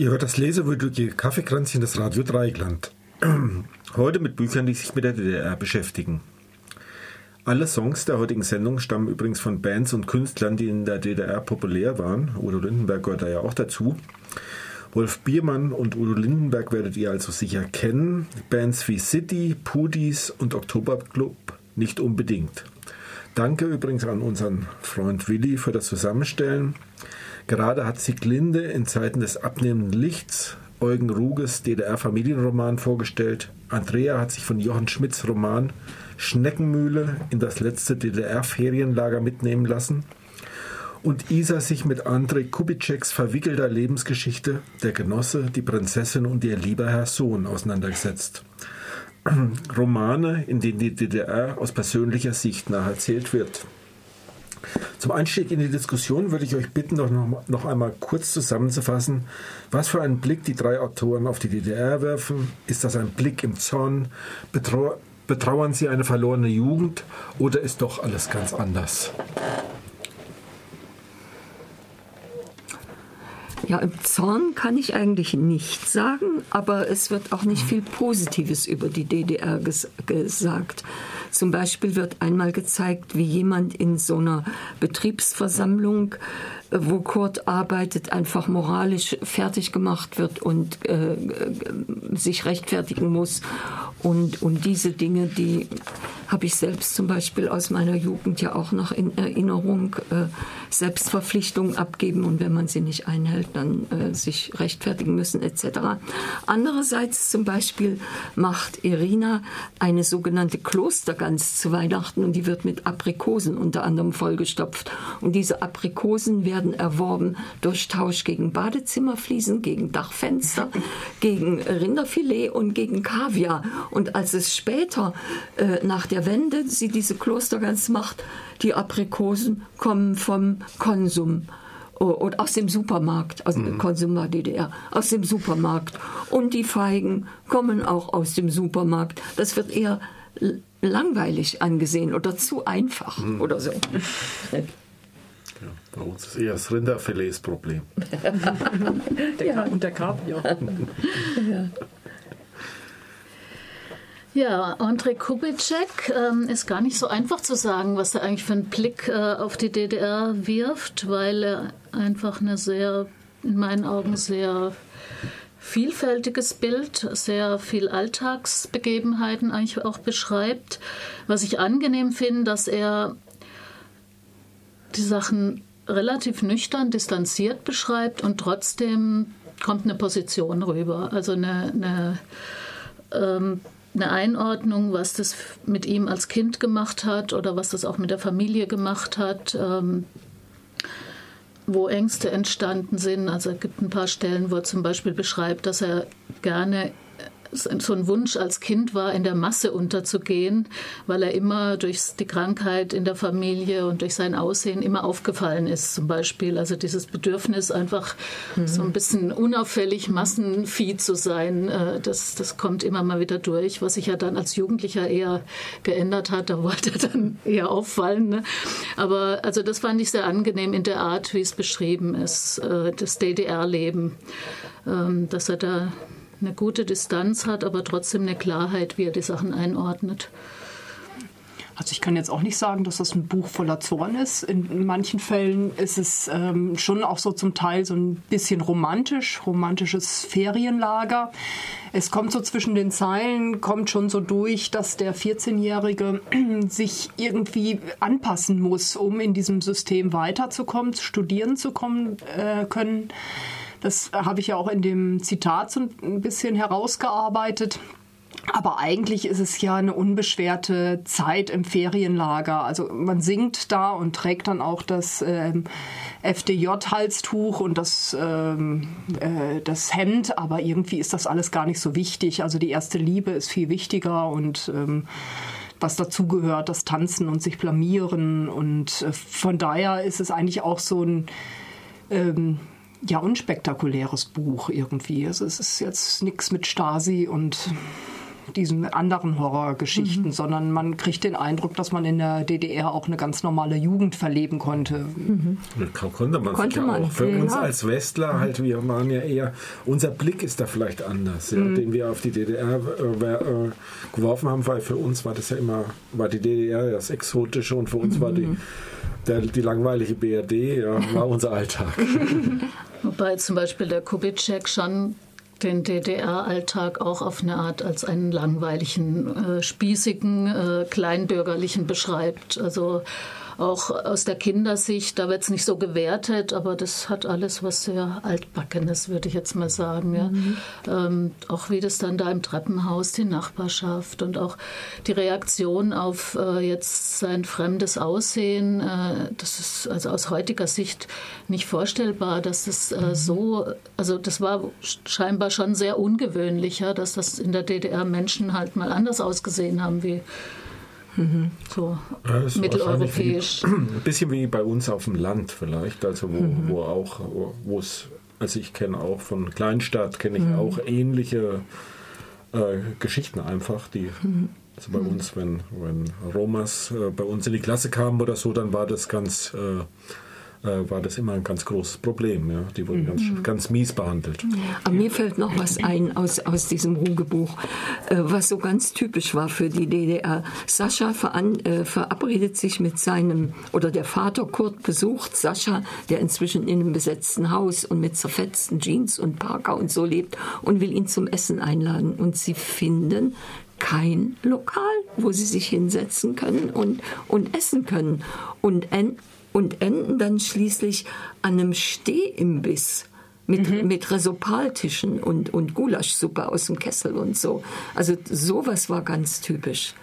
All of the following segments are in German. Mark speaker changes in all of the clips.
Speaker 1: Ihr hört das lesewürdige Kaffeekränzchen des Radio Dreigland. Heute mit Büchern, die sich mit der DDR beschäftigen. Alle Songs der heutigen Sendung stammen übrigens von Bands und Künstlern, die in der DDR populär waren. Udo Lindenberg gehört da ja auch dazu. Wolf Biermann und Udo Lindenberg werdet ihr also sicher kennen. Bands wie City, Pudis und Oktoberclub nicht unbedingt. Danke übrigens an unseren Freund Willi für das Zusammenstellen. Gerade hat Sieglinde in Zeiten des abnehmenden Lichts Eugen Ruges DDR-Familienroman vorgestellt. Andrea hat sich von Johann Schmidts Roman Schneckenmühle in das letzte DDR-Ferienlager mitnehmen lassen. Und Isa sich mit Andrei Kubitscheks verwickelter Lebensgeschichte Der Genosse, die Prinzessin und ihr lieber Herr Sohn auseinandergesetzt. Romane, in denen die DDR aus persönlicher Sicht nacherzählt wird. Zum Einstieg in die Diskussion würde ich euch bitten, noch, noch einmal kurz zusammenzufassen, was für einen Blick die drei Autoren auf die DDR werfen. Ist das ein Blick im Zorn? Betrau betrauern sie eine verlorene Jugend oder ist doch alles ganz anders?
Speaker 2: Ja, im Zorn kann ich eigentlich nichts sagen, aber es wird auch nicht viel Positives über die DDR ges gesagt. Zum Beispiel wird einmal gezeigt, wie jemand in so einer Betriebsversammlung wo Kurt arbeitet, einfach moralisch fertig gemacht wird und äh, sich rechtfertigen muss. Und, und diese Dinge, die habe ich selbst zum Beispiel aus meiner Jugend ja auch noch in Erinnerung. Äh, Selbstverpflichtungen abgeben und wenn man sie nicht einhält, dann äh, sich rechtfertigen müssen etc. Andererseits zum Beispiel macht Irina eine sogenannte Klostergans zu Weihnachten und die wird mit Aprikosen unter anderem vollgestopft. Und diese Aprikosen werden werden erworben durch Tausch gegen Badezimmerfliesen, gegen Dachfenster, gegen Rinderfilet und gegen Kaviar. Und als es später äh, nach der Wende sie diese Klostergans macht, die Aprikosen kommen vom Konsum und aus dem Supermarkt, aus dem mhm. Konsum war DDR, aus dem Supermarkt. Und die Feigen kommen auch aus dem Supermarkt. Das wird eher langweilig angesehen oder zu einfach mhm. oder so.
Speaker 1: Ja, bei uns ist eher das Rinderfilet das Problem.
Speaker 3: der ja. Und der Kaviar. ja. Ja, André Kubitschek ähm, ist gar nicht so einfach zu sagen, was er eigentlich für einen Blick äh, auf die DDR wirft, weil er einfach eine sehr, in meinen Augen sehr vielfältiges Bild, sehr viel Alltagsbegebenheiten eigentlich auch beschreibt. Was ich angenehm finde, dass er die Sachen relativ nüchtern, distanziert beschreibt und trotzdem kommt eine Position rüber. Also eine, eine, ähm, eine Einordnung, was das mit ihm als Kind gemacht hat oder was das auch mit der Familie gemacht hat. Ähm, wo Ängste entstanden sind. Also es gibt ein paar Stellen, wo er zum Beispiel beschreibt, dass er gerne so ein Wunsch als Kind war, in der Masse unterzugehen, weil er immer durch die Krankheit in der Familie und durch sein Aussehen immer aufgefallen ist, zum Beispiel. Also dieses Bedürfnis, einfach mhm. so ein bisschen unauffällig Massenvieh zu sein, äh, das, das kommt immer mal wieder durch, was sich ja dann als Jugendlicher eher geändert hat. Da wollte er dann eher auffallen. Ne? Aber also das fand ich sehr angenehm in der Art, wie es beschrieben ist, äh, das DDR-Leben, ähm, dass er da eine gute Distanz hat, aber trotzdem eine Klarheit, wie er die Sachen einordnet.
Speaker 4: Also ich kann jetzt auch nicht sagen, dass das ein Buch voller Zorn ist. In manchen Fällen ist es ähm, schon auch so zum Teil so ein bisschen romantisch, romantisches Ferienlager. Es kommt so zwischen den Zeilen, kommt schon so durch, dass der 14-Jährige sich irgendwie anpassen muss, um in diesem System weiterzukommen, studieren zu kommen, äh, können. Das habe ich ja auch in dem Zitat so ein bisschen herausgearbeitet. Aber eigentlich ist es ja eine unbeschwerte Zeit im Ferienlager. Also man singt da und trägt dann auch das ähm, FDJ-Halstuch und das, ähm, äh, das Hemd, aber irgendwie ist das alles gar nicht so wichtig. Also die erste Liebe ist viel wichtiger und ähm, was dazugehört, das Tanzen und sich blamieren. Und äh, von daher ist es eigentlich auch so ein ähm, ja, unspektakuläres Buch irgendwie. Also es ist jetzt nichts mit Stasi und diesen anderen Horrorgeschichten, mhm. sondern man kriegt den Eindruck, dass man in der DDR auch eine ganz normale Jugend verleben konnte.
Speaker 1: Mhm. Konnte man konnte man. auch. Für ja. uns als Westler halt, wir waren ja eher, unser Blick ist da vielleicht anders, ja, mhm. den wir auf die DDR äh, äh, geworfen haben, weil für uns war das ja immer, war die DDR das Exotische und für uns war die mhm. Der, die langweilige BRD ja, war unser Alltag.
Speaker 3: Wobei zum Beispiel der Kubitschek schon den DDR-Alltag auch auf eine Art als einen langweiligen, äh, spießigen, äh, kleinbürgerlichen beschreibt. Also auch aus der Kindersicht, da wird es nicht so gewertet, aber das hat alles was sehr altbackenes, würde ich jetzt mal sagen. Ja. Mhm. Ähm, auch wie das dann da im Treppenhaus, die Nachbarschaft und auch die Reaktion auf äh, jetzt sein fremdes Aussehen, äh, das ist also aus heutiger Sicht nicht vorstellbar, dass das äh, mhm. so, also das war scheinbar schon sehr ungewöhnlich, ja, dass das in der DDR Menschen halt mal anders ausgesehen haben wie Mhm. So ja, mitteleuropäisch.
Speaker 1: Ein bisschen wie bei uns auf dem Land vielleicht, also wo, mhm. wo auch, wo es, also ich kenne auch von Kleinstadt, kenne ich mhm. auch ähnliche äh, Geschichten einfach, die mhm. also bei uns, wenn, wenn Romas äh, bei uns in die Klasse kamen oder so, dann war das ganz äh, äh, war das immer ein ganz großes Problem. Ja? Die wurden ganz, mhm. ganz mies behandelt.
Speaker 2: Aber mir fällt noch was ein aus, aus diesem Rugebuch, äh, was so ganz typisch war für die DDR. Sascha veran, äh, verabredet sich mit seinem, oder der Vater Kurt besucht Sascha, der inzwischen in einem besetzten Haus und mit zerfetzten Jeans und Parker und so lebt und will ihn zum Essen einladen. Und sie finden kein Lokal, wo sie sich hinsetzen können und, und essen können. Und und enden dann schließlich an einem Stehimbiss mit, mhm. mit Resopaltischen und, und Gulaschsuppe aus dem Kessel und so. Also sowas war ganz typisch,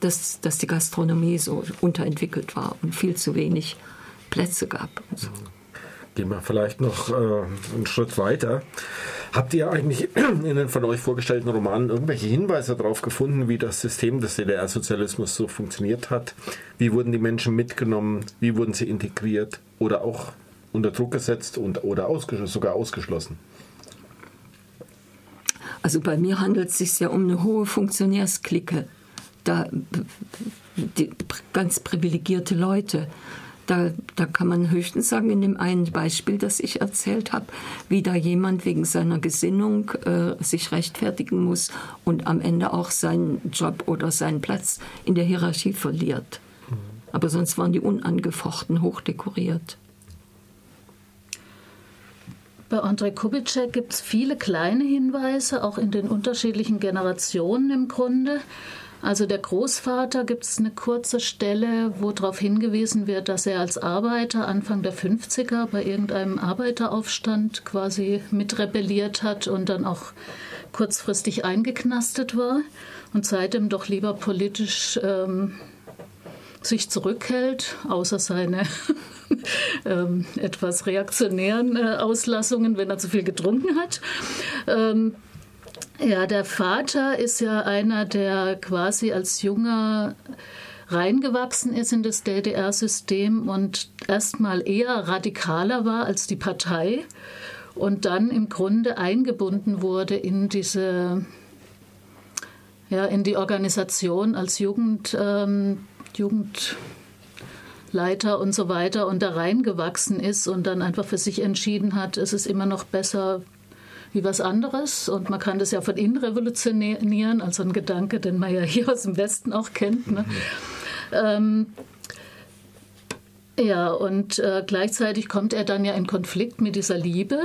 Speaker 2: dass, dass die Gastronomie so unterentwickelt war und viel zu wenig Plätze gab. Und so.
Speaker 1: Gehen wir vielleicht noch äh, einen Schritt weiter. Habt ihr eigentlich in den von euch vorgestellten Romanen irgendwelche Hinweise darauf gefunden, wie das System des DDR-Sozialismus so funktioniert hat? Wie wurden die Menschen mitgenommen? Wie wurden sie integriert oder auch unter Druck gesetzt und oder ausgeschlossen, sogar ausgeschlossen?
Speaker 2: Also bei mir handelt es sich ja um eine hohe Funktionärsklicke. Da die, ganz privilegierte Leute. Da, da kann man höchstens sagen, in dem einen Beispiel, das ich erzählt habe, wie da jemand wegen seiner Gesinnung äh, sich rechtfertigen muss und am Ende auch seinen Job oder seinen Platz in der Hierarchie verliert. Mhm. Aber sonst waren die unangefochten hochdekoriert.
Speaker 3: Bei Andrei Kubitschek gibt es viele kleine Hinweise, auch in den unterschiedlichen Generationen im Grunde. Also der Großvater gibt es eine kurze Stelle, wo darauf hingewiesen wird, dass er als Arbeiter Anfang der 50er bei irgendeinem Arbeiteraufstand quasi mitrebelliert hat und dann auch kurzfristig eingeknastet war und seitdem doch lieber politisch ähm, sich zurückhält, außer seine ähm, etwas reaktionären äh, Auslassungen, wenn er zu viel getrunken hat. Ähm, ja, der Vater ist ja einer, der quasi als junger reingewachsen ist in das DDR-System und erstmal eher radikaler war als die Partei und dann im Grunde eingebunden wurde in diese ja, in die Organisation als Jugend, ähm, Jugendleiter und so weiter und da reingewachsen ist und dann einfach für sich entschieden hat, es ist immer noch besser, wie was anderes. Und man kann das ja von innen revolutionieren, also ein Gedanke, den man ja hier aus dem Westen auch kennt. Ne? Ähm, ja, und äh, gleichzeitig kommt er dann ja in Konflikt mit dieser Liebe,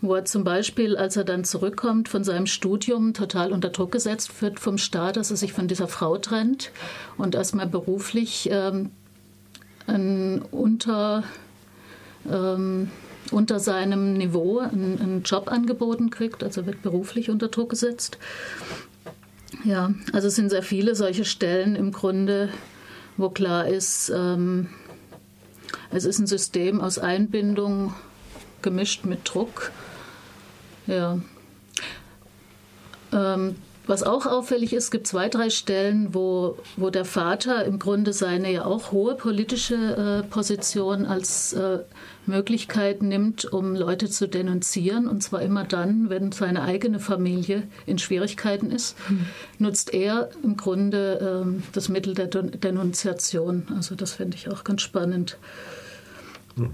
Speaker 3: wo er zum Beispiel, als er dann zurückkommt von seinem Studium, total unter Druck gesetzt wird vom Staat, dass er sich von dieser Frau trennt und erstmal beruflich ähm, ein unter ähm, unter seinem Niveau einen, einen Job angeboten kriegt, also wird beruflich unter Druck gesetzt. Ja, also es sind sehr viele solche Stellen im Grunde, wo klar ist, ähm, es ist ein System aus Einbindung gemischt mit Druck. Ja. Ähm, was auch auffällig ist, gibt zwei, drei Stellen, wo, wo der Vater im Grunde seine ja auch hohe politische äh, Position als äh, Möglichkeit nimmt, um Leute zu denunzieren. Und zwar immer dann, wenn seine eigene Familie in Schwierigkeiten ist, mhm. nutzt er im Grunde äh, das Mittel der Denunziation. Also das finde ich auch ganz spannend.
Speaker 4: Mhm.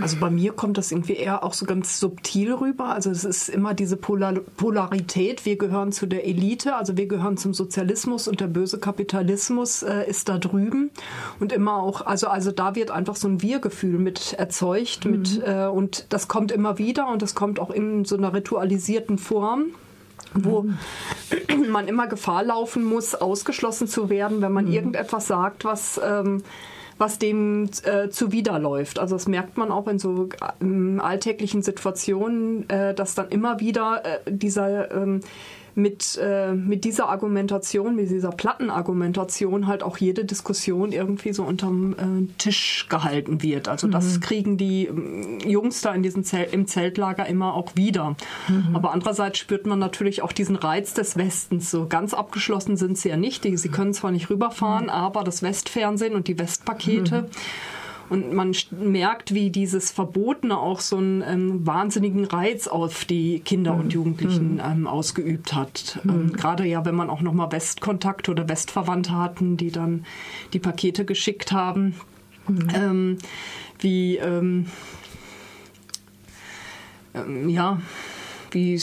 Speaker 4: Also bei mir kommt das irgendwie eher auch so ganz subtil rüber. Also es ist immer diese Polar Polarität. Wir gehören zu der Elite, also wir gehören zum Sozialismus und der böse Kapitalismus äh, ist da drüben. Und immer auch, also, also da wird einfach so ein Wir-Gefühl mit erzeugt. Mhm. Mit, äh, und das kommt immer wieder und das kommt auch in so einer ritualisierten Form wo mhm. man immer Gefahr laufen muss, ausgeschlossen zu werden, wenn man mhm. irgendetwas sagt, was ähm, was dem äh, zuwiderläuft. Also das merkt man auch in so äh, alltäglichen Situationen, äh, dass dann immer wieder äh, dieser ähm, mit, äh, mit dieser Argumentation, mit dieser Plattenargumentation halt auch jede Diskussion irgendwie so unterm äh, Tisch gehalten wird. Also mhm. das kriegen die äh, Jungs da in diesem Zelt, im Zeltlager immer auch wieder. Mhm. Aber andererseits spürt man natürlich auch diesen Reiz des Westens. So ganz abgeschlossen sind sie ja nicht. Die, sie können zwar nicht rüberfahren, mhm. aber das Westfernsehen und die Westpakete mhm. Und man merkt, wie dieses Verbotene auch so einen ähm, wahnsinnigen Reiz auf die Kinder und mhm. Jugendlichen mhm. ähm, ausgeübt hat. Ähm, mhm. Gerade ja, wenn man auch nochmal Westkontakte oder Westverwandte hatten, die dann die Pakete geschickt haben. Mhm. Ähm, wie, ähm, ähm, ja, wie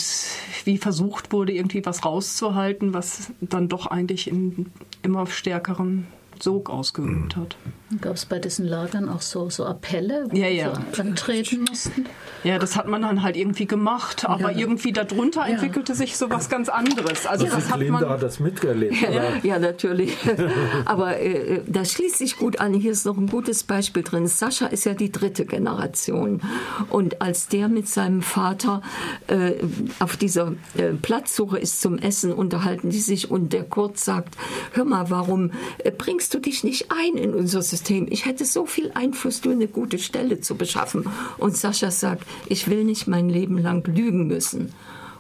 Speaker 4: wie versucht wurde, irgendwie was rauszuhalten, was dann doch eigentlich in immer stärkeren Sog ausgeübt hat.
Speaker 3: Gab es bei diesen Lagern auch so, so Appelle, wo
Speaker 4: ja, ja.
Speaker 3: sie antreten mussten?
Speaker 4: Ja, das hat man dann halt irgendwie gemacht, aber ja. irgendwie darunter entwickelte sich so was ganz anderes.
Speaker 1: Also ja. das hat Linda man hat das miterlebt.
Speaker 2: Ja, ja natürlich. aber äh, das schließt sich gut an. Hier ist noch ein gutes Beispiel drin. Sascha ist ja die dritte Generation und als der mit seinem Vater äh, auf dieser äh, Platzsuche ist zum Essen, unterhalten die sich und der Kurt sagt: Hör mal, warum äh, bringst du dich nicht ein in unser System? Ich hätte so viel Einfluss, dir eine gute Stelle zu beschaffen. Und Sascha sagt: ich will nicht mein Leben lang lügen müssen.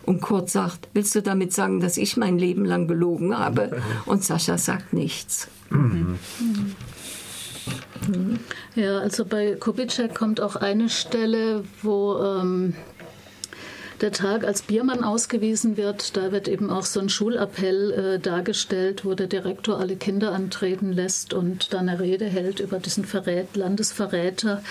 Speaker 2: Und Kurt sagt, willst du damit sagen, dass ich mein Leben lang gelogen habe? Und Sascha sagt nichts. Mhm.
Speaker 3: Ja, also bei Kubitschek kommt auch eine Stelle, wo ähm, der Tag als Biermann ausgewiesen wird. Da wird eben auch so ein Schulappell äh, dargestellt, wo der Direktor alle Kinder antreten lässt und dann eine Rede hält über diesen Verrät, Landesverräter.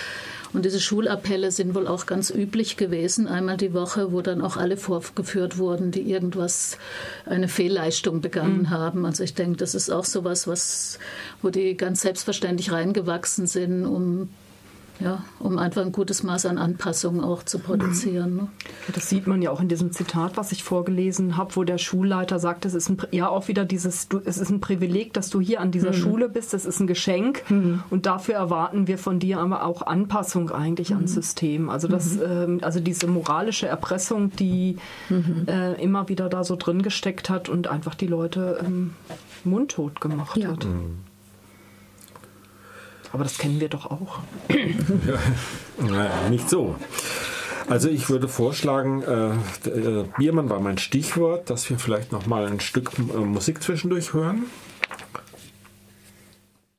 Speaker 3: Und diese Schulappelle sind wohl auch ganz üblich gewesen, einmal die Woche, wo dann auch alle vorgeführt wurden, die irgendwas, eine Fehlleistung begangen mhm. haben. Also ich denke, das ist auch sowas, was, wo die ganz selbstverständlich reingewachsen sind, um ja, um einfach ein gutes Maß an Anpassung auch zu produzieren. Ne?
Speaker 4: Das sieht man ja auch in diesem Zitat, was ich vorgelesen habe, wo der Schulleiter sagt, es ist ein, ja auch wieder dieses, du, es ist ein Privileg, dass du hier an dieser mhm. Schule bist, das ist ein Geschenk mhm. und dafür erwarten wir von dir aber auch Anpassung eigentlich mhm. ans System. Also das, mhm. ähm, also diese moralische Erpressung, die mhm. äh, immer wieder da so drin gesteckt hat und einfach die Leute ähm, mundtot gemacht ja. hat. Aber das kennen wir doch auch.
Speaker 1: ja, naja, nicht so. Also ich würde vorschlagen, äh, äh, Biermann war mein Stichwort, dass wir vielleicht noch mal ein Stück äh, Musik zwischendurch hören.